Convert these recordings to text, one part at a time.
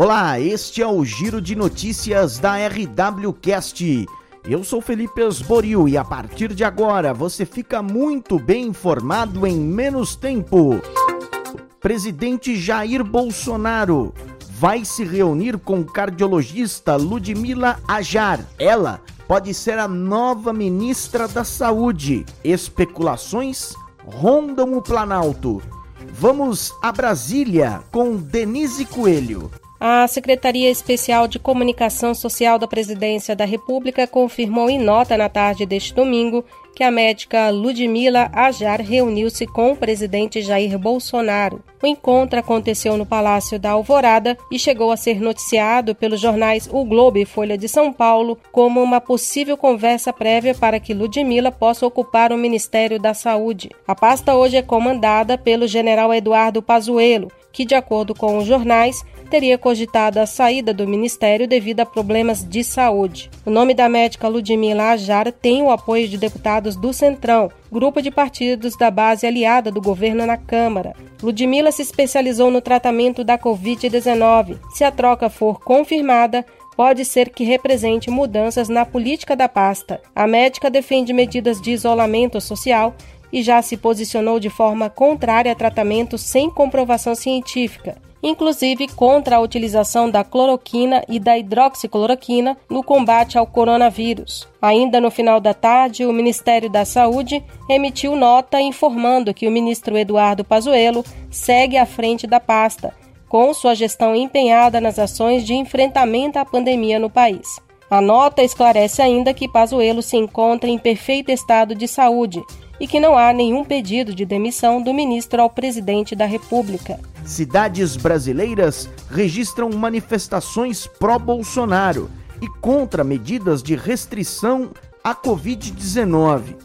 Olá, este é o Giro de Notícias da RWCast. Eu sou Felipe Esboril e a partir de agora você fica muito bem informado em menos tempo. Presidente Jair Bolsonaro vai se reunir com cardiologista Ludmila Ajar. Ela pode ser a nova ministra da Saúde. Especulações rondam o Planalto. Vamos a Brasília com Denise Coelho. A Secretaria Especial de Comunicação Social da Presidência da República confirmou em nota na tarde deste domingo que a médica Ludmila Ajar reuniu-se com o presidente Jair Bolsonaro. O encontro aconteceu no Palácio da Alvorada e chegou a ser noticiado pelos jornais O Globo e Folha de São Paulo como uma possível conversa prévia para que Ludmila possa ocupar o Ministério da Saúde. A pasta hoje é comandada pelo general Eduardo Pazuello, que, de acordo com os jornais, teria cogitado a saída do ministério devido a problemas de saúde. O nome da médica Ludmila Ajar tem o apoio de deputados do Centrão, grupo de partidos da base aliada do governo na Câmara. Ludmila se especializou no tratamento da Covid-19. Se a troca for confirmada, pode ser que represente mudanças na política da pasta. A médica defende medidas de isolamento social e já se posicionou de forma contrária a tratamento sem comprovação científica inclusive contra a utilização da cloroquina e da hidroxicloroquina no combate ao coronavírus. Ainda no final da tarde, o Ministério da Saúde emitiu nota informando que o ministro Eduardo Pazuello segue à frente da pasta, com sua gestão empenhada nas ações de enfrentamento à pandemia no país. A nota esclarece ainda que Pazuello se encontra em perfeito estado de saúde e que não há nenhum pedido de demissão do ministro ao presidente da República. Cidades brasileiras registram manifestações pró-Bolsonaro e contra medidas de restrição à Covid-19.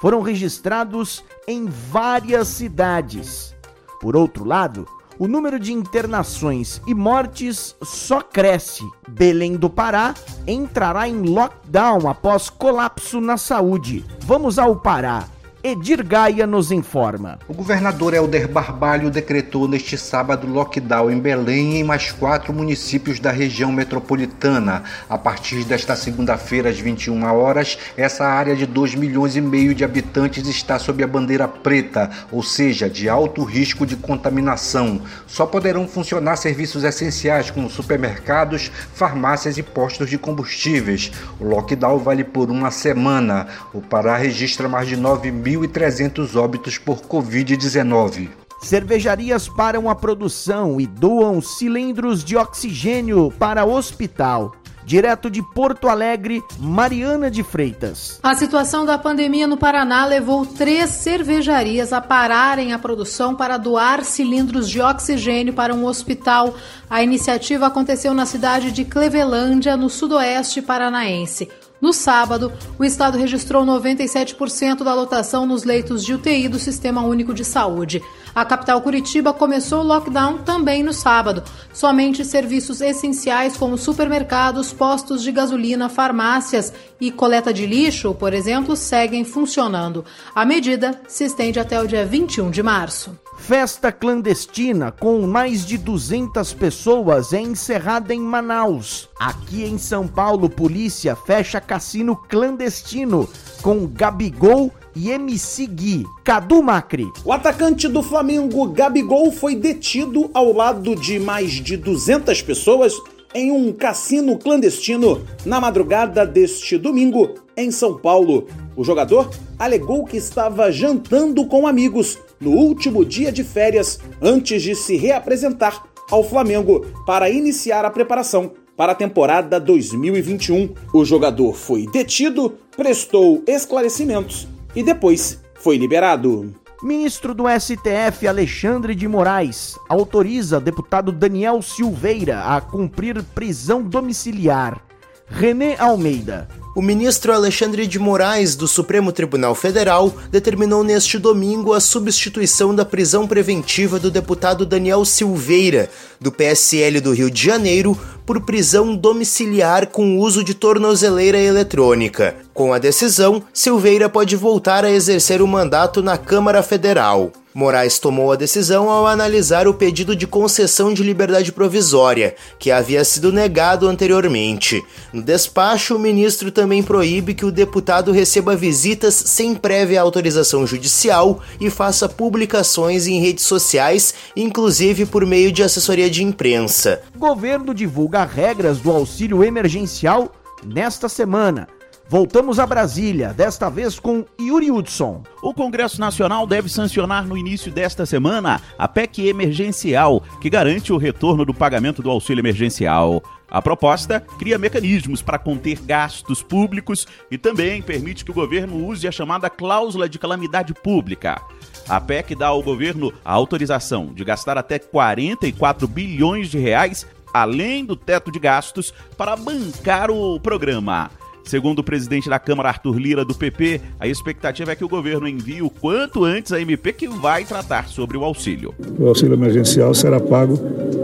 Foram registrados em várias cidades. Por outro lado, o número de internações e mortes só cresce. Belém do Pará entrará em lockdown após colapso na saúde. Vamos ao Pará. Edir Gaia nos informa. O governador Helder Barbalho decretou neste sábado lockdown em Belém e em mais quatro municípios da região metropolitana. A partir desta segunda-feira, às 21 horas, essa área de 2 milhões e meio de habitantes está sob a bandeira preta, ou seja, de alto risco de contaminação. Só poderão funcionar serviços essenciais como supermercados, farmácias e postos de combustíveis. O lockdown vale por uma semana. O Pará registra mais de 9 mil 1.300 óbitos por Covid-19. Cervejarias param a produção e doam cilindros de oxigênio para hospital. Direto de Porto Alegre, Mariana de Freitas. A situação da pandemia no Paraná levou três cervejarias a pararem a produção para doar cilindros de oxigênio para um hospital. A iniciativa aconteceu na cidade de Clevelândia, no sudoeste paranaense. No sábado, o estado registrou 97% da lotação nos leitos de UTI do Sistema Único de Saúde. A capital Curitiba começou o lockdown também no sábado. Somente serviços essenciais como supermercados, postos de gasolina, farmácias e coleta de lixo, por exemplo, seguem funcionando. A medida se estende até o dia 21 de março. Festa clandestina com mais de 200 pessoas é encerrada em Manaus. Aqui em São Paulo, polícia fecha cassino clandestino com Gabigol e MC Gui. Cadu Macri. O atacante do Flamengo, Gabigol, foi detido ao lado de mais de 200 pessoas em um cassino clandestino na madrugada deste domingo em São Paulo. O jogador alegou que estava jantando com amigos no último dia de férias antes de se reapresentar ao Flamengo para iniciar a preparação para a temporada 2021. O jogador foi detido, prestou esclarecimentos e depois foi liberado. Ministro do STF Alexandre de Moraes autoriza deputado Daniel Silveira a cumprir prisão domiciliar. René Almeida. O ministro Alexandre de Moraes, do Supremo Tribunal Federal, determinou neste domingo a substituição da prisão preventiva do deputado Daniel Silveira, do PSL do Rio de Janeiro, por prisão domiciliar com uso de tornozeleira eletrônica. Com a decisão, Silveira pode voltar a exercer o mandato na Câmara Federal. Moraes tomou a decisão ao analisar o pedido de concessão de liberdade provisória, que havia sido negado anteriormente. No despacho, o ministro também proíbe que o deputado receba visitas sem prévia autorização judicial e faça publicações em redes sociais, inclusive por meio de assessoria de imprensa. Governo divulga regras do auxílio emergencial nesta semana. Voltamos a Brasília, desta vez com Yuri Hudson. O Congresso Nacional deve sancionar no início desta semana a PEC emergencial, que garante o retorno do pagamento do auxílio emergencial. A proposta cria mecanismos para conter gastos públicos e também permite que o governo use a chamada cláusula de calamidade pública. A PEC dá ao governo a autorização de gastar até 44 bilhões de reais além do teto de gastos para bancar o programa. Segundo o presidente da Câmara, Arthur Lira, do PP, a expectativa é que o governo envie o quanto antes a MP que vai tratar sobre o auxílio. O auxílio emergencial será pago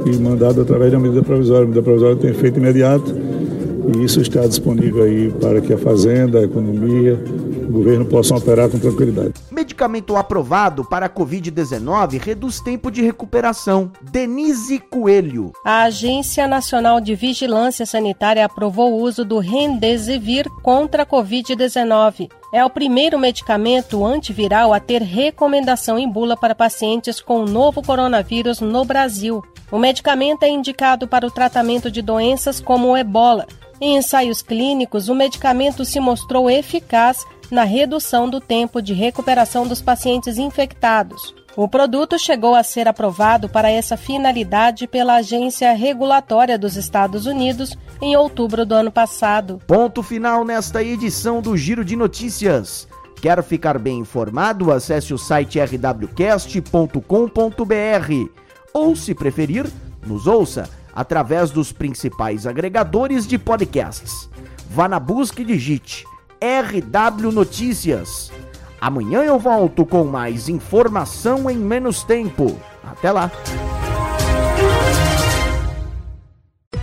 e mandado através da medida provisória. A medida provisória tem efeito imediato e isso está disponível aí para que a Fazenda, a economia, o governo possam operar com tranquilidade. Medicamento aprovado para a Covid-19 reduz tempo de recuperação. Denise Coelho. A Agência Nacional de Vigilância Sanitária aprovou o uso do Remdesivir contra a Covid-19. É o primeiro medicamento antiviral a ter recomendação em bula para pacientes com o novo coronavírus no Brasil. O medicamento é indicado para o tratamento de doenças como o ebola. Em ensaios clínicos, o medicamento se mostrou eficaz na redução do tempo de recuperação dos pacientes infectados. O produto chegou a ser aprovado para essa finalidade pela Agência Regulatória dos Estados Unidos em outubro do ano passado. Ponto final nesta edição do Giro de Notícias. Quer ficar bem informado? Acesse o site rwcast.com.br ou, se preferir, nos ouça através dos principais agregadores de podcasts. Vá na busca e digite RW Notícias. Amanhã eu volto com mais informação em menos tempo. Até lá.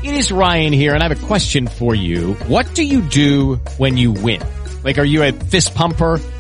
It is Ryan here and I have a question for you. What do you do when you win? Like are you a fist pumper?